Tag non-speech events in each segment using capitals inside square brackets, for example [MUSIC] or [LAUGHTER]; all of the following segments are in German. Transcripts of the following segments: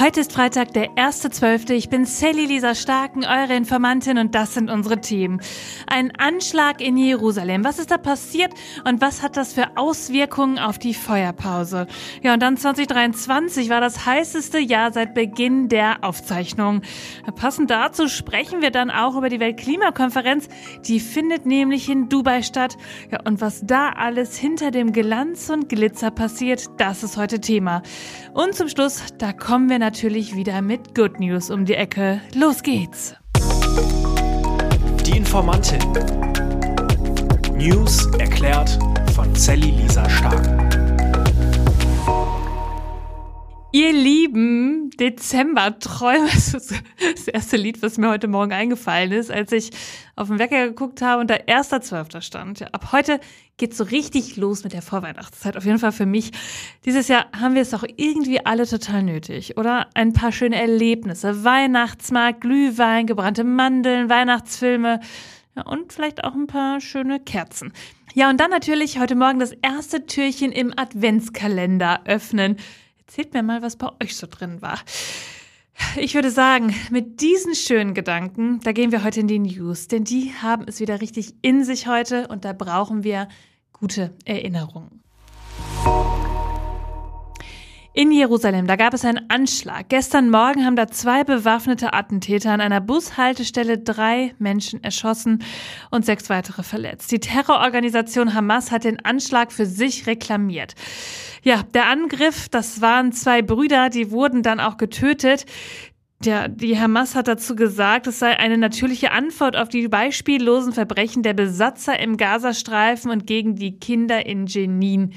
Heute ist Freitag, der 1.12. Ich bin Sally Lisa Starken, eure Informantin und das sind unsere Themen. Ein Anschlag in Jerusalem. Was ist da passiert und was hat das für Auswirkungen auf die Feuerpause? Ja, und dann 2023 war das heißeste Jahr seit Beginn der Aufzeichnung. Passend dazu sprechen wir dann auch über die Weltklimakonferenz. Die findet nämlich in Dubai statt. Ja, und was da alles hinter dem Glanz und Glitzer passiert, das ist heute Thema. Und zum Schluss, da kommen wir natürlich wieder mit Good News um die Ecke. Los geht's! Die Informantin. News erklärt von Sally Lisa Stark. Ihr lieben Dezember-Träume, [LAUGHS] das ist das erste Lied, was mir heute Morgen eingefallen ist, als ich auf den Wecker geguckt habe und da 1.12. stand. Ja, ab heute geht's so richtig los mit der Vorweihnachtszeit. Auf jeden Fall für mich. Dieses Jahr haben wir es doch irgendwie alle total nötig, oder? Ein paar schöne Erlebnisse. Weihnachtsmarkt, Glühwein, gebrannte Mandeln, Weihnachtsfilme. Ja, und vielleicht auch ein paar schöne Kerzen. Ja, und dann natürlich heute Morgen das erste Türchen im Adventskalender öffnen. Erzählt mir mal, was bei euch so drin war. Ich würde sagen, mit diesen schönen Gedanken, da gehen wir heute in die News, denn die haben es wieder richtig in sich heute und da brauchen wir gute Erinnerungen. In Jerusalem, da gab es einen Anschlag. Gestern Morgen haben da zwei bewaffnete Attentäter an einer Bushaltestelle drei Menschen erschossen und sechs weitere verletzt. Die Terrororganisation Hamas hat den Anschlag für sich reklamiert. Ja, der Angriff, das waren zwei Brüder, die wurden dann auch getötet. Ja, die Hamas hat dazu gesagt, es sei eine natürliche Antwort auf die beispiellosen Verbrechen der Besatzer im Gazastreifen und gegen die Kinder in Jenin.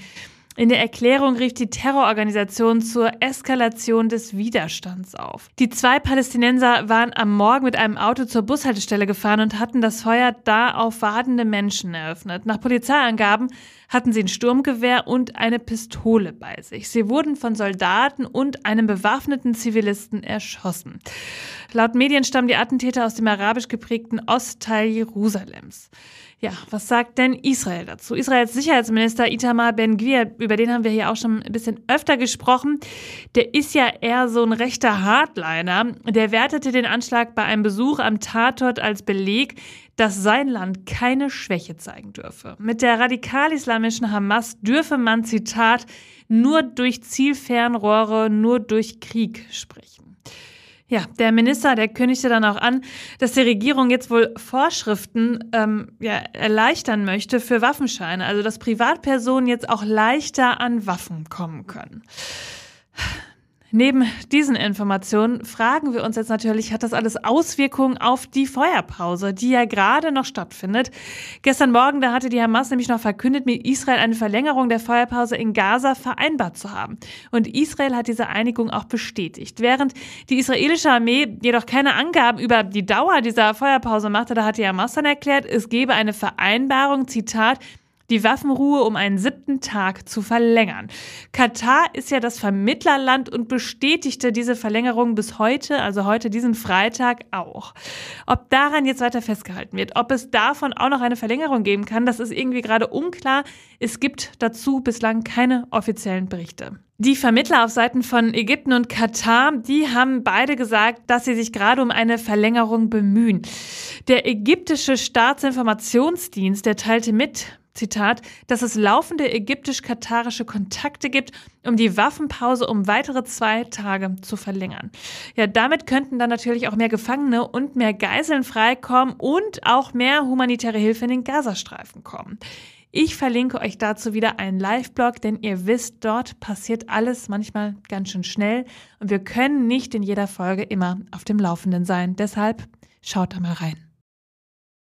In der Erklärung rief die Terrororganisation zur Eskalation des Widerstands auf. Die zwei Palästinenser waren am Morgen mit einem Auto zur Bushaltestelle gefahren und hatten das Feuer da auf wartende Menschen eröffnet. Nach Polizeiangaben hatten sie ein Sturmgewehr und eine Pistole bei sich. Sie wurden von Soldaten und einem bewaffneten Zivilisten erschossen. Laut Medien stammen die Attentäter aus dem arabisch geprägten Ostteil Jerusalems. Ja, was sagt denn Israel dazu? Israels Sicherheitsminister Itamar Ben-Gvir, über den haben wir hier auch schon ein bisschen öfter gesprochen, der ist ja eher so ein rechter Hardliner. Der wertete den Anschlag bei einem Besuch am Tatort als Beleg, dass sein Land keine Schwäche zeigen dürfe. Mit der radikal-islamischen Hamas dürfe man, Zitat, nur durch Zielfernrohre, nur durch Krieg sprechen. Ja, der Minister, der kündigte dann auch an, dass die Regierung jetzt wohl Vorschriften ähm, ja, erleichtern möchte für Waffenscheine, also dass Privatpersonen jetzt auch leichter an Waffen kommen können. Neben diesen Informationen fragen wir uns jetzt natürlich, hat das alles Auswirkungen auf die Feuerpause, die ja gerade noch stattfindet? Gestern Morgen, da hatte die Hamas nämlich noch verkündet, mit Israel eine Verlängerung der Feuerpause in Gaza vereinbart zu haben. Und Israel hat diese Einigung auch bestätigt. Während die israelische Armee jedoch keine Angaben über die Dauer dieser Feuerpause machte, da hat die Hamas dann erklärt, es gebe eine Vereinbarung, Zitat, die Waffenruhe um einen siebten Tag zu verlängern. Katar ist ja das Vermittlerland und bestätigte diese Verlängerung bis heute, also heute diesen Freitag auch. Ob daran jetzt weiter festgehalten wird, ob es davon auch noch eine Verlängerung geben kann, das ist irgendwie gerade unklar. Es gibt dazu bislang keine offiziellen Berichte. Die Vermittler auf Seiten von Ägypten und Katar, die haben beide gesagt, dass sie sich gerade um eine Verlängerung bemühen. Der ägyptische Staatsinformationsdienst, der teilte mit, Zitat, dass es laufende ägyptisch-katarische Kontakte gibt, um die Waffenpause um weitere zwei Tage zu verlängern. Ja, damit könnten dann natürlich auch mehr Gefangene und mehr Geiseln freikommen und auch mehr humanitäre Hilfe in den Gazastreifen kommen. Ich verlinke euch dazu wieder einen Live-Blog, denn ihr wisst, dort passiert alles manchmal ganz schön schnell und wir können nicht in jeder Folge immer auf dem Laufenden sein. Deshalb schaut da mal rein.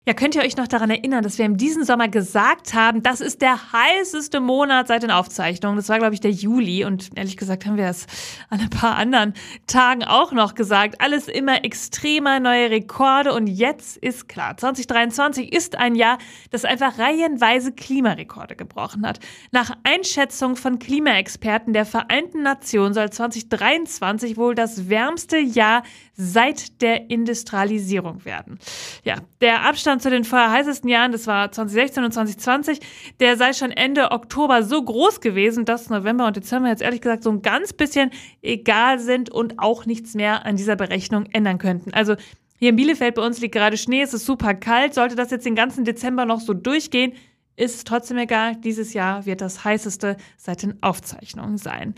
Ja, könnt ihr euch noch daran erinnern, dass wir in diesem Sommer gesagt haben, das ist der heißeste Monat seit den Aufzeichnungen. Das war, glaube ich, der Juli. Und ehrlich gesagt haben wir es an ein paar anderen Tagen auch noch gesagt. Alles immer extremer, neue Rekorde. Und jetzt ist klar, 2023 ist ein Jahr, das einfach reihenweise Klimarekorde gebrochen hat. Nach Einschätzung von Klimaexperten der Vereinten Nationen soll 2023 wohl das wärmste Jahr seit der Industrialisierung werden. Ja, der Abstand Abstand zu den vorher heißesten Jahren, das war 2016 und 2020, der sei schon Ende Oktober so groß gewesen, dass November und Dezember jetzt ehrlich gesagt so ein ganz bisschen egal sind und auch nichts mehr an dieser Berechnung ändern könnten. Also hier in Bielefeld bei uns liegt gerade Schnee, es ist super kalt. Sollte das jetzt den ganzen Dezember noch so durchgehen, ist es trotzdem egal. Dieses Jahr wird das heißeste seit den Aufzeichnungen sein.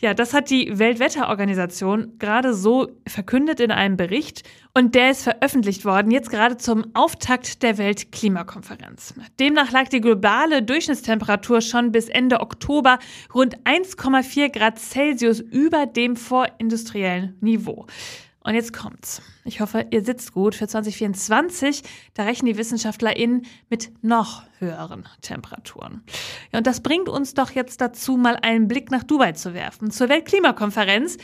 Ja, das hat die Weltwetterorganisation gerade so verkündet in einem Bericht und der ist veröffentlicht worden, jetzt gerade zum Auftakt der Weltklimakonferenz. Demnach lag die globale Durchschnittstemperatur schon bis Ende Oktober rund 1,4 Grad Celsius über dem vorindustriellen Niveau. Und jetzt kommt's. Ich hoffe, ihr sitzt gut. Für 2024, da rechnen die WissenschaftlerInnen mit noch höheren Temperaturen. Ja, und das bringt uns doch jetzt dazu, mal einen Blick nach Dubai zu werfen. Zur Weltklimakonferenz,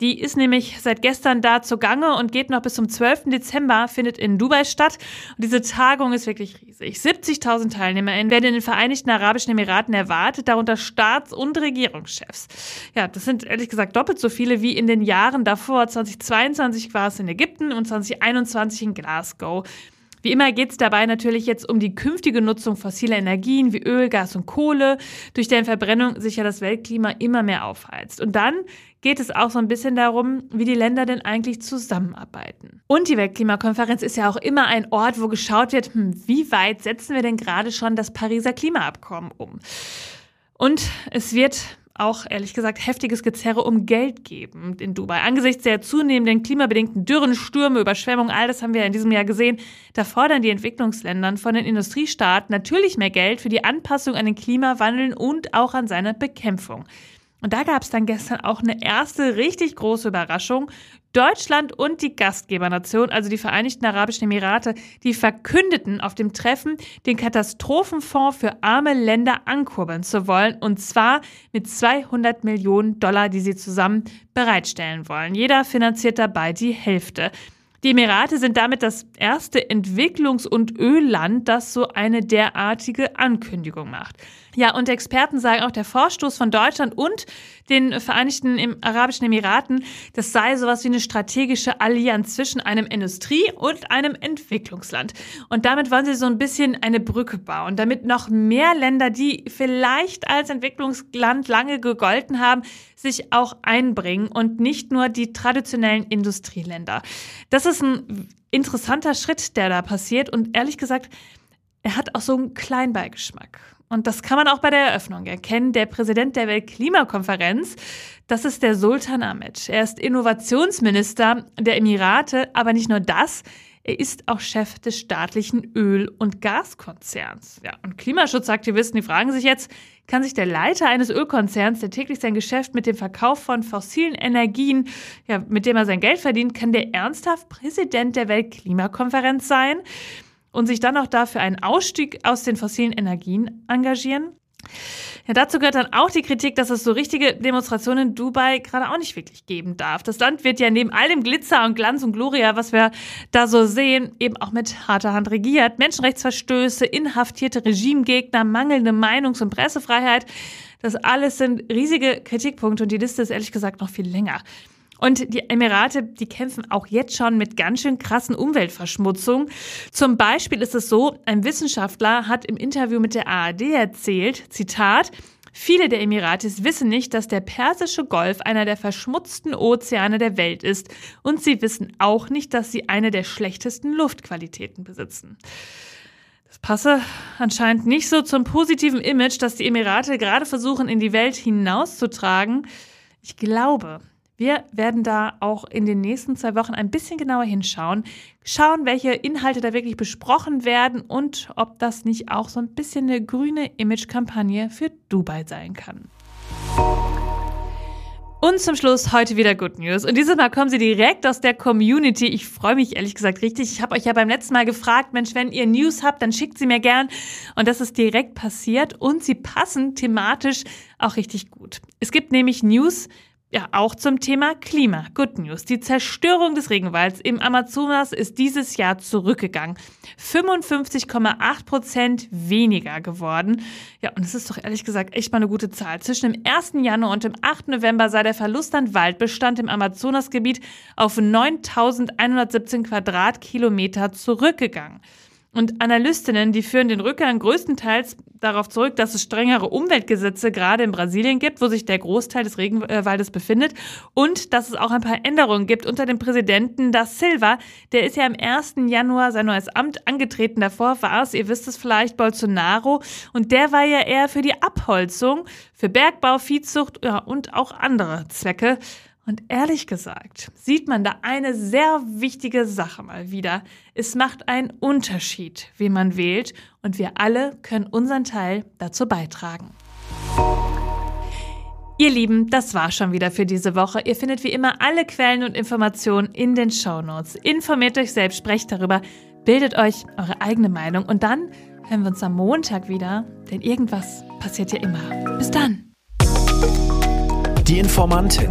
die ist nämlich seit gestern da zugange und geht noch bis zum 12. Dezember, findet in Dubai statt. Und diese Tagung ist wirklich riesig. 70.000 TeilnehmerInnen werden in den Vereinigten Arabischen Emiraten erwartet, darunter Staats- und Regierungschefs. Ja, das sind ehrlich gesagt doppelt so viele wie in den Jahren davor. 2022 war es in Ägypten und 2021 in Glasgow. Wie immer geht es dabei natürlich jetzt um die künftige Nutzung fossiler Energien wie Öl, Gas und Kohle, durch deren Verbrennung sich ja das Weltklima immer mehr aufheizt. Und dann geht es auch so ein bisschen darum, wie die Länder denn eigentlich zusammenarbeiten. Und die Weltklimakonferenz ist ja auch immer ein Ort, wo geschaut wird, hm, wie weit setzen wir denn gerade schon das Pariser Klimaabkommen um? Und es wird auch ehrlich gesagt heftiges Gezerre um Geld geben in Dubai. Angesichts der zunehmenden klimabedingten Dürren, Stürme, Überschwemmungen, all das haben wir in diesem Jahr gesehen, da fordern die Entwicklungsländern von den Industriestaaten natürlich mehr Geld für die Anpassung an den Klimawandel und auch an seine Bekämpfung. Und da gab es dann gestern auch eine erste richtig große Überraschung. Deutschland und die Gastgebernation, also die Vereinigten Arabischen Emirate, die verkündeten auf dem Treffen, den Katastrophenfonds für arme Länder ankurbeln zu wollen. Und zwar mit 200 Millionen Dollar, die sie zusammen bereitstellen wollen. Jeder finanziert dabei die Hälfte. Die Emirate sind damit das erste Entwicklungs- und Ölland, das so eine derartige Ankündigung macht. Ja, und Experten sagen auch, der Vorstoß von Deutschland und den Vereinigten Arabischen Emiraten, das sei sowas wie eine strategische Allianz zwischen einem Industrie- und einem Entwicklungsland. Und damit wollen sie so ein bisschen eine Brücke bauen, damit noch mehr Länder, die vielleicht als Entwicklungsland lange gegolten haben, sich auch einbringen und nicht nur die traditionellen Industrieländer. Das ist ein interessanter Schritt, der da passiert und ehrlich gesagt, er hat auch so einen Kleinbeigeschmack. Und das kann man auch bei der Eröffnung erkennen. Der Präsident der Weltklimakonferenz, das ist der Sultan Ahmed. Er ist Innovationsminister der Emirate, aber nicht nur das. Er ist auch Chef des staatlichen Öl- und Gaskonzerns. Ja, und Klimaschutzaktivisten, die fragen sich jetzt, kann sich der Leiter eines Ölkonzerns, der täglich sein Geschäft mit dem Verkauf von fossilen Energien, ja, mit dem er sein Geld verdient, kann der ernsthaft Präsident der Weltklimakonferenz sein? Und sich dann auch dafür einen Ausstieg aus den fossilen Energien engagieren. Ja, dazu gehört dann auch die Kritik, dass es so richtige Demonstrationen in Dubai gerade auch nicht wirklich geben darf. Das Land wird ja neben all dem Glitzer und Glanz und Gloria, was wir da so sehen, eben auch mit harter Hand regiert. Menschenrechtsverstöße, inhaftierte Regimegegner, mangelnde Meinungs- und Pressefreiheit. Das alles sind riesige Kritikpunkte und die Liste ist ehrlich gesagt noch viel länger. Und die Emirate, die kämpfen auch jetzt schon mit ganz schön krassen Umweltverschmutzungen. Zum Beispiel ist es so, ein Wissenschaftler hat im Interview mit der ARD erzählt, Zitat, Viele der Emiratis wissen nicht, dass der Persische Golf einer der verschmutzten Ozeane der Welt ist und sie wissen auch nicht, dass sie eine der schlechtesten Luftqualitäten besitzen. Das passe anscheinend nicht so zum positiven Image, das die Emirate gerade versuchen in die Welt hinauszutragen. Ich glaube, wir werden da auch in den nächsten zwei Wochen ein bisschen genauer hinschauen, schauen, welche Inhalte da wirklich besprochen werden und ob das nicht auch so ein bisschen eine grüne Image-Kampagne für Dubai sein kann. Und zum Schluss heute wieder Good News. Und dieses Mal kommen sie direkt aus der Community. Ich freue mich ehrlich gesagt richtig. Ich habe euch ja beim letzten Mal gefragt, Mensch, wenn ihr News habt, dann schickt sie mir gern. Und das ist direkt passiert. Und sie passen thematisch auch richtig gut. Es gibt nämlich News, ja, auch zum Thema Klima. Good News. Die Zerstörung des Regenwalds im Amazonas ist dieses Jahr zurückgegangen. 55,8 Prozent weniger geworden. Ja, und es ist doch ehrlich gesagt echt mal eine gute Zahl. Zwischen dem 1. Januar und dem 8. November sei der Verlust an Waldbestand im Amazonasgebiet auf 9117 Quadratkilometer zurückgegangen. Und Analystinnen, die führen den Rückgang größtenteils darauf zurück, dass es strengere Umweltgesetze gerade in Brasilien gibt, wo sich der Großteil des Regenwaldes befindet und dass es auch ein paar Änderungen gibt unter dem Präsidenten Da Silva. Der ist ja am 1. Januar sein neues Amt angetreten. Davor war es, ihr wisst es vielleicht, Bolsonaro und der war ja eher für die Abholzung, für Bergbau, Viehzucht ja, und auch andere Zwecke. Und ehrlich gesagt, sieht man da eine sehr wichtige Sache mal wieder. Es macht einen Unterschied, wie man wählt, und wir alle können unseren Teil dazu beitragen. Ihr Lieben, das war schon wieder für diese Woche. Ihr findet wie immer alle Quellen und Informationen in den Show Notes. Informiert euch selbst, sprecht darüber, bildet euch eure eigene Meinung und dann hören wir uns am Montag wieder, denn irgendwas passiert ja immer. Bis dann. Die Informantin.